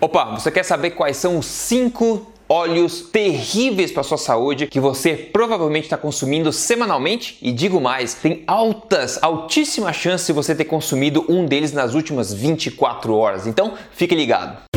Opa, você quer saber quais são os 5 óleos terríveis para sua saúde que você provavelmente está consumindo semanalmente? E digo mais, tem altas, altíssima chance de você ter consumido um deles nas últimas 24 horas. Então, fique ligado.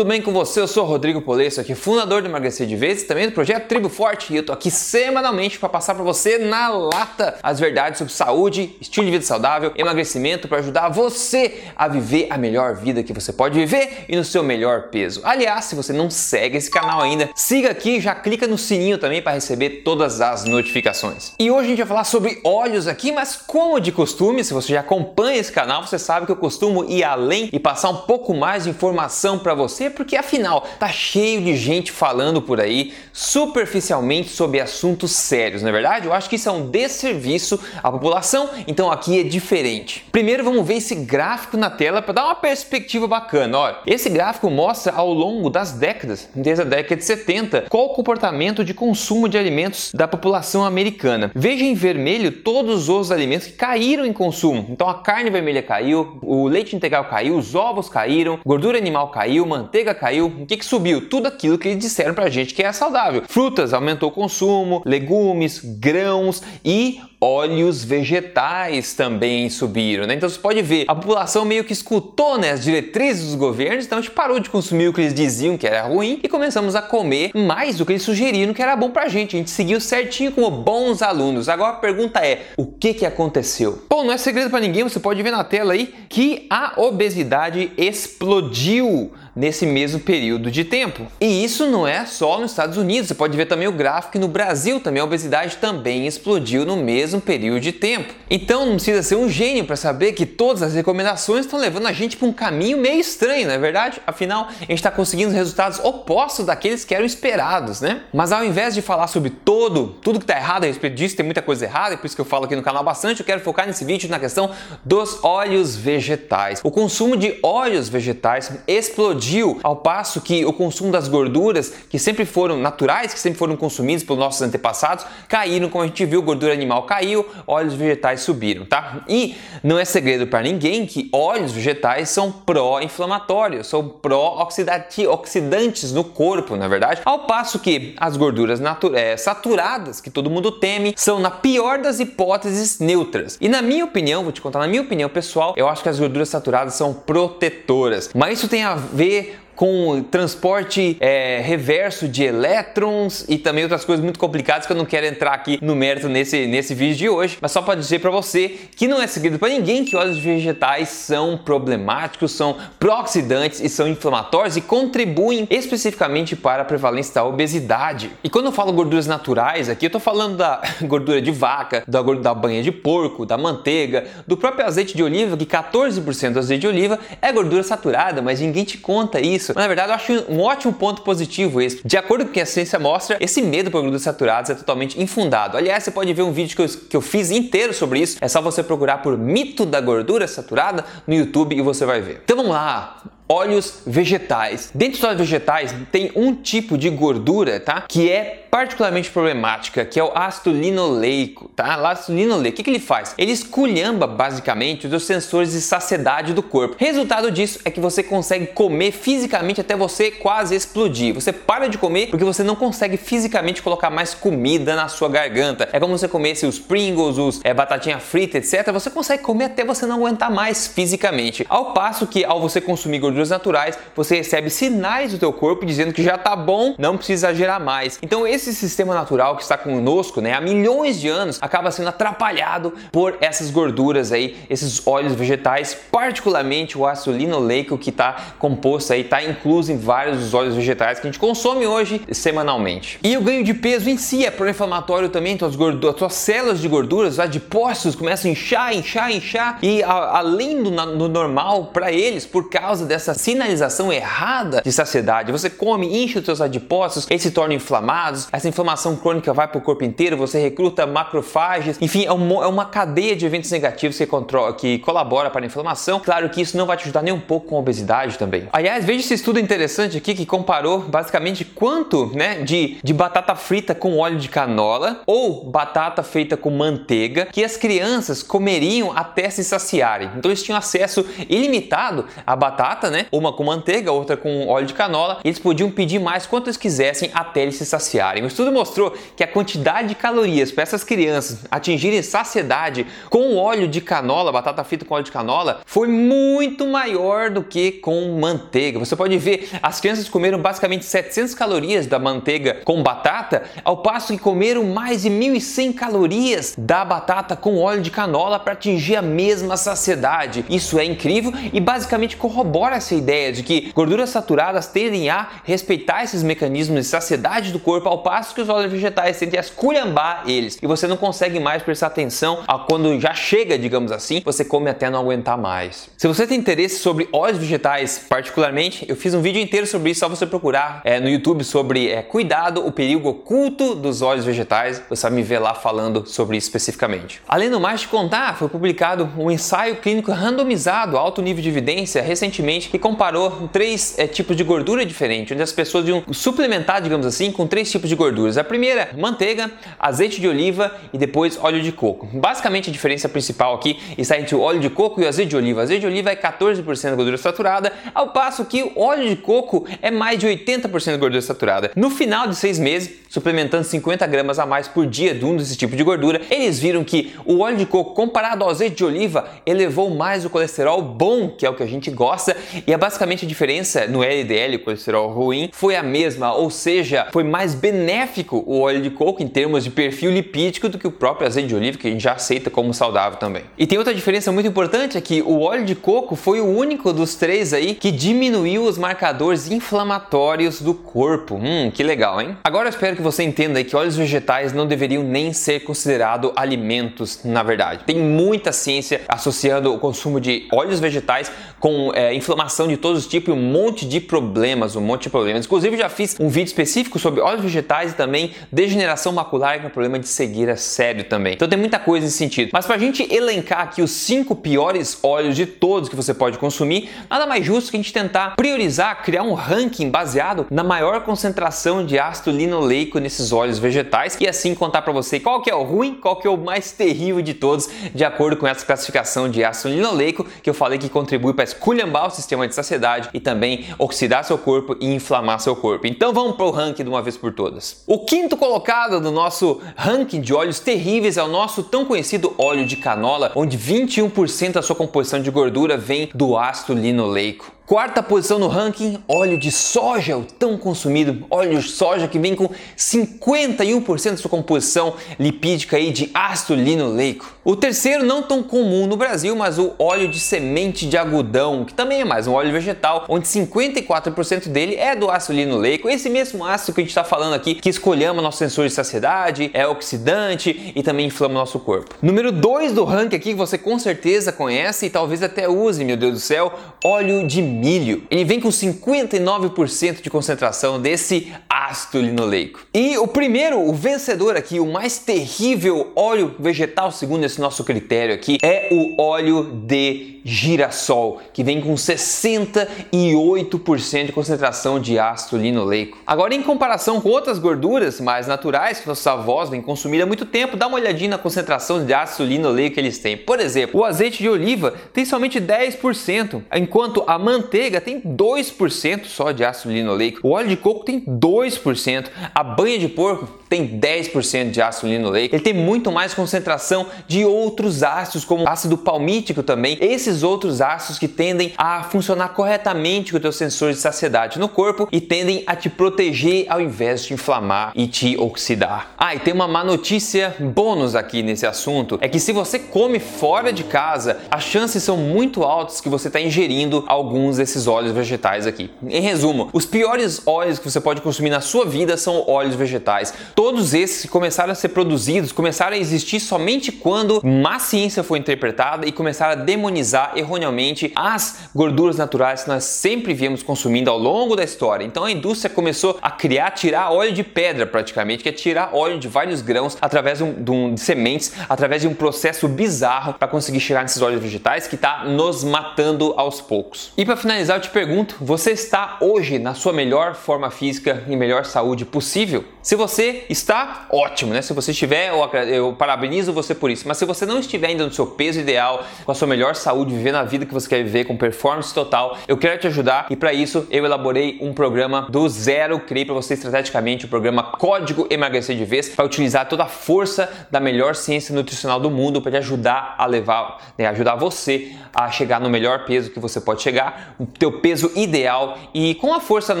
Tudo bem com você? Eu sou Rodrigo Polesso, aqui fundador do Emagrecer de Vez, também do projeto Tribo Forte, e eu tô aqui semanalmente para passar para você na lata as verdades sobre saúde, estilo de vida saudável, emagrecimento para ajudar você a viver a melhor vida que você pode viver e no seu melhor peso. Aliás, se você não segue esse canal ainda, siga aqui e já clica no sininho também para receber todas as notificações. E hoje a gente vai falar sobre óleos aqui, mas como de costume, se você já acompanha esse canal, você sabe que eu costumo ir além e passar um pouco mais de informação para você você, porque afinal tá cheio de gente falando por aí superficialmente sobre assuntos sérios, não é verdade? Eu acho que isso é um desserviço à população, então aqui é diferente. Primeiro vamos ver esse gráfico na tela para dar uma perspectiva bacana. Olha, esse gráfico mostra ao longo das décadas, desde a década de 70, qual o comportamento de consumo de alimentos da população americana. Veja em vermelho todos os alimentos que caíram em consumo. Então a carne vermelha caiu, o leite integral caiu, os ovos caíram, gordura animal caiu, manteiga manteiga caiu, o que, que subiu? Tudo aquilo que eles disseram pra gente que é saudável. Frutas aumentou o consumo, legumes, grãos e óleos vegetais também subiram, né? Então você pode ver, a população meio que escutou né, as diretrizes dos governos, então a gente parou de consumir o que eles diziam que era ruim e começamos a comer mais do que eles sugeriram que era bom pra gente. A gente seguiu certinho como bons alunos. Agora a pergunta é, o que que aconteceu? Bom, não é segredo para ninguém, você pode ver na tela aí que a obesidade explodiu nesse mesmo período de tempo. E isso não é só nos Estados Unidos, você pode ver também o gráfico que no Brasil também a obesidade também explodiu no mesmo mesmo período de tempo. Então não precisa ser um gênio para saber que todas as recomendações estão levando a gente para um caminho meio estranho, não é verdade? Afinal, a gente está conseguindo resultados opostos daqueles que eram esperados, né? Mas ao invés de falar sobre todo, tudo que está errado a respeito disso, tem muita coisa errada, e por isso que eu falo aqui no canal bastante, eu quero focar nesse vídeo na questão dos óleos vegetais. O consumo de óleos vegetais explodiu ao passo que o consumo das gorduras, que sempre foram naturais, que sempre foram consumidos pelos nossos antepassados, caíram, como a gente viu, gordura animal caiu caiu, óleos vegetais subiram, tá? E não é segredo para ninguém que óleos vegetais são pró-inflamatórios, são pró-oxidantes no corpo, na verdade. Ao passo que as gorduras é, saturadas, que todo mundo teme, são, na pior das hipóteses, neutras. E na minha opinião, vou te contar, na minha opinião pessoal, eu acho que as gorduras saturadas são protetoras. Mas isso tem a ver com transporte é, reverso de elétrons e também outras coisas muito complicadas que eu não quero entrar aqui no mérito nesse, nesse vídeo de hoje, mas só para dizer para você que não é segredo para ninguém que óleos vegetais são problemáticos, são pró-oxidantes e são inflamatórios e contribuem especificamente para a prevalência da obesidade. E quando eu falo gorduras naturais aqui, eu estou falando da gordura de vaca, da, da banha de porco, da manteiga, do próprio azeite de oliva, que 14% do azeite de oliva é gordura saturada, mas ninguém te conta isso isso. Mas, na verdade, eu acho um ótimo ponto positivo esse. De acordo com o que a ciência mostra, esse medo por gorduras saturadas é totalmente infundado. Aliás, você pode ver um vídeo que eu, que eu fiz inteiro sobre isso. É só você procurar por mito da gordura saturada no YouTube e você vai ver. Então vamos lá óleos vegetais. Dentro dos óleos vegetais tem um tipo de gordura, tá? Que é particularmente problemática, que é o ácido linoleico, tá? O ácido linoleico, o que, que ele faz? Ele esculhamba basicamente os sensores de saciedade do corpo. Resultado disso é que você consegue comer fisicamente até você quase explodir. Você para de comer porque você não consegue fisicamente colocar mais comida na sua garganta. É como você comesse os Pringles, os é, batatinha frita, etc. Você consegue comer até você não aguentar mais fisicamente. Ao passo que ao você consumir gordura gorduras naturais, você recebe sinais do teu corpo dizendo que já tá bom, não precisa exagerar mais. Então esse sistema natural que está conosco, né, há milhões de anos, acaba sendo atrapalhado por essas gorduras aí, esses óleos vegetais, particularmente o ácido linoleico que está composto aí, está incluso em vários dos óleos vegetais que a gente consome hoje semanalmente. E o ganho de peso em si é pró-inflamatório também, tuas, gorduras, tuas células de gorduras, os adipócitos começam a inchar, inchar, inchar e a, além do, do normal para eles, por causa dessa essa sinalização errada de saciedade. Você come, enche os seus adipócitos, eles se tornam inflamados, essa inflamação crônica vai para o corpo inteiro, você recruta macrofages, enfim, é uma, é uma cadeia de eventos negativos que, controla, que colabora para a inflamação. Claro que isso não vai te ajudar nem um pouco com a obesidade também. Aliás, veja esse estudo interessante aqui que comparou basicamente quanto né, de, de batata frita com óleo de canola ou batata feita com manteiga que as crianças comeriam até se saciarem. Então eles tinham acesso ilimitado à batata, né? Uma com manteiga, outra com óleo de canola. Eles podiam pedir mais quanto eles quisessem até eles se saciarem. O estudo mostrou que a quantidade de calorias para essas crianças atingirem saciedade com óleo de canola, batata frita com óleo de canola, foi muito maior do que com manteiga. Você pode ver, as crianças comeram basicamente 700 calorias da manteiga com batata, ao passo que comeram mais de 1.100 calorias da batata com óleo de canola para atingir a mesma saciedade. Isso é incrível e basicamente corrobora essa ideia de que gorduras saturadas tendem a respeitar esses mecanismos de saciedade do corpo, ao passo que os óleos vegetais tendem a esculhambar eles e você não consegue mais prestar atenção a quando já chega, digamos assim, você come até não aguentar mais. Se você tem interesse sobre óleos vegetais, particularmente, eu fiz um vídeo inteiro sobre isso, só você procurar é, no YouTube sobre é, cuidado, o perigo oculto dos óleos vegetais, você vai me ver lá falando sobre isso especificamente. Além do mais de contar, foi publicado um ensaio clínico randomizado, alto nível de evidência, recentemente, comparou três é, tipos de gordura diferentes, onde as pessoas iam suplementar, digamos assim, com três tipos de gorduras. A primeira, manteiga, azeite de oliva e depois óleo de coco. Basicamente, a diferença principal aqui está entre o óleo de coco e o azeite de oliva. O azeite de oliva é 14% de gordura saturada, ao passo que o óleo de coco é mais de 80% de gordura saturada. No final de seis meses, suplementando 50 gramas a mais por dia de um desse tipo de gordura, eles viram que o óleo de coco comparado ao azeite de oliva elevou mais o colesterol bom, que é o que a gente gosta, e é basicamente a diferença no LDL, colesterol ruim, foi a mesma, ou seja, foi mais benéfico o óleo de coco em termos de perfil lipídico do que o próprio azeite de oliva, que a gente já aceita como saudável também. E tem outra diferença muito importante é que o óleo de coco foi o único dos três aí que diminuiu os marcadores inflamatórios do corpo. Hum, que legal, hein? Agora eu espero que você entenda que óleos vegetais não deveriam nem ser considerados alimentos, na verdade. Tem muita ciência associando o consumo de óleos vegetais com é, inflamação de todos os tipos e um monte de problemas, um monte de problemas. Inclusive já fiz um vídeo específico sobre óleos vegetais e também degeneração macular, que é um problema de cegueira sério também. Então tem muita coisa nesse sentido. Mas para a gente elencar aqui os cinco piores óleos de todos que você pode consumir, nada mais justo que a gente tentar priorizar, criar um ranking baseado na maior concentração de ácido linoleico nesses óleos vegetais e assim contar para você qual que é o ruim, qual que é o mais terrível de todos, de acordo com essa classificação de ácido linoleico que eu falei que contribui para esculhambar o sistema de saciedade e também oxidar seu corpo e inflamar seu corpo. Então vamos para o ranking de uma vez por todas. O quinto colocado no nosso ranking de óleos terríveis é o nosso tão conhecido óleo de canola, onde 21% da sua composição de gordura vem do ácido linoleico. Quarta posição no ranking, óleo de soja, o tão consumido óleo de soja que vem com 51% de sua composição lipídica aí de ácido linoleico. O terceiro, não tão comum no Brasil, mas o óleo de semente de algodão, que também é mais um óleo vegetal, onde 54% dele é do ácido linoleico, esse mesmo ácido que a gente está falando aqui, que escolhemos nosso sensor de saciedade, é oxidante e também inflama o nosso corpo. Número 2 do ranking aqui, que você com certeza conhece e talvez até use, meu Deus do céu, óleo de milho. Ele vem com 59% de concentração desse ácido linoleico. E o primeiro, o vencedor aqui, o mais terrível óleo vegetal, segundo esse nosso critério aqui, é o óleo de girassol, que vem com 68% de concentração de ácido linoleico. Agora, em comparação com outras gorduras mais naturais que nossos avós vêm consumir há muito tempo, dá uma olhadinha na concentração de ácido linoleico que eles têm. Por exemplo, o azeite de oliva tem somente 10%, enquanto a manteiga tem 2% só de ácido linoleico. O óleo de coco tem 2%, a banha de porco tem 10% de ácido linoleico. Ele tem muito mais concentração de outros ácidos, como ácido palmítico também. Esses outros ácidos que tendem a funcionar corretamente com o teu sensor de saciedade no corpo e tendem a te proteger ao invés de inflamar e te oxidar. Ah, e tem uma má notícia bônus aqui nesse assunto, é que se você come fora de casa, as chances são muito altas que você está ingerindo alguns desses óleos vegetais aqui. Em resumo, os piores óleos que você pode consumir na sua vida são óleos vegetais. Todos esses começaram a ser produzidos, começaram a existir somente quando má ciência foi interpretada e começaram a demonizar erroneamente as gorduras naturais que nós sempre viemos consumindo ao longo da história. Então a indústria começou a criar, tirar óleo de pedra praticamente, que é tirar óleo de vários grãos através de, um, de, sementes, através de um processo bizarro para conseguir chegar nesses óleos vegetais que está nos matando aos poucos. E para finalizar, eu te pergunto: você está hoje na sua melhor forma física e melhor saúde possível? Se você está, ótimo, né? Se você estiver, eu, eu parabenizo você por isso. Mas se você não estiver ainda no seu peso ideal, com a sua melhor saúde, vivendo a vida que você quer viver com performance total, eu quero te ajudar e para isso eu elaborei um programa do zero, criei para você estrategicamente o programa Código Emagrecer de Vez para utilizar toda a força da melhor ciência nutricional do mundo para te ajudar a levar, né, ajudar você a chegar no melhor peso que você pode chegar, o teu peso ideal e com a força da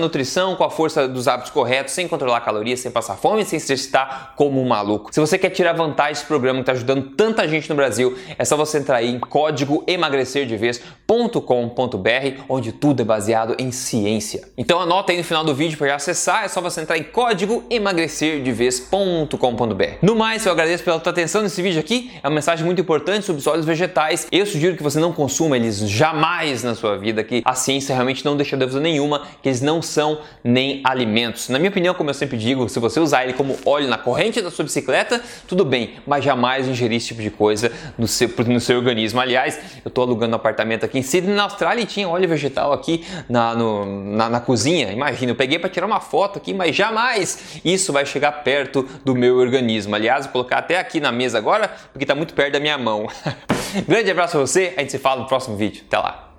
nutrição, com a força dos hábitos corretos, sem controlar calorias, sem passar fome, sem se exercitar como um maluco. Se você quer tirar vantagem desse programa que está ajudando tanta gente no Brasil, é só você entrar aí em código emagrecerdevez.com.br, onde tudo é baseado em ciência. Então anota aí no final do vídeo para acessar, é só você entrar em código emagrecerdevez.com.br. No mais, eu agradeço pela tua atenção nesse vídeo aqui, é uma mensagem muito importante sobre os óleos vegetais. Eu sugiro que você não consuma eles jamais na sua vida, que a ciência realmente não deixa dúvida nenhuma que eles não são nem alimentos. Na minha opinião, como eu sempre digo, se você usar ele como óleo na corrente da sua bicicleta, tudo bem, mas jamais ingerir esse tipo de coisa no seu, no seu organismo. Aliás, eu estou alugando um apartamento aqui em Sydney, na Austrália, e tinha óleo vegetal aqui na, no, na, na cozinha. Imagina, eu peguei para tirar uma foto aqui, mas jamais isso vai chegar perto do meu organismo. Aliás, vou colocar até aqui na mesa agora, porque está muito perto da minha mão. Grande abraço a você, a gente se fala no próximo vídeo. Até lá!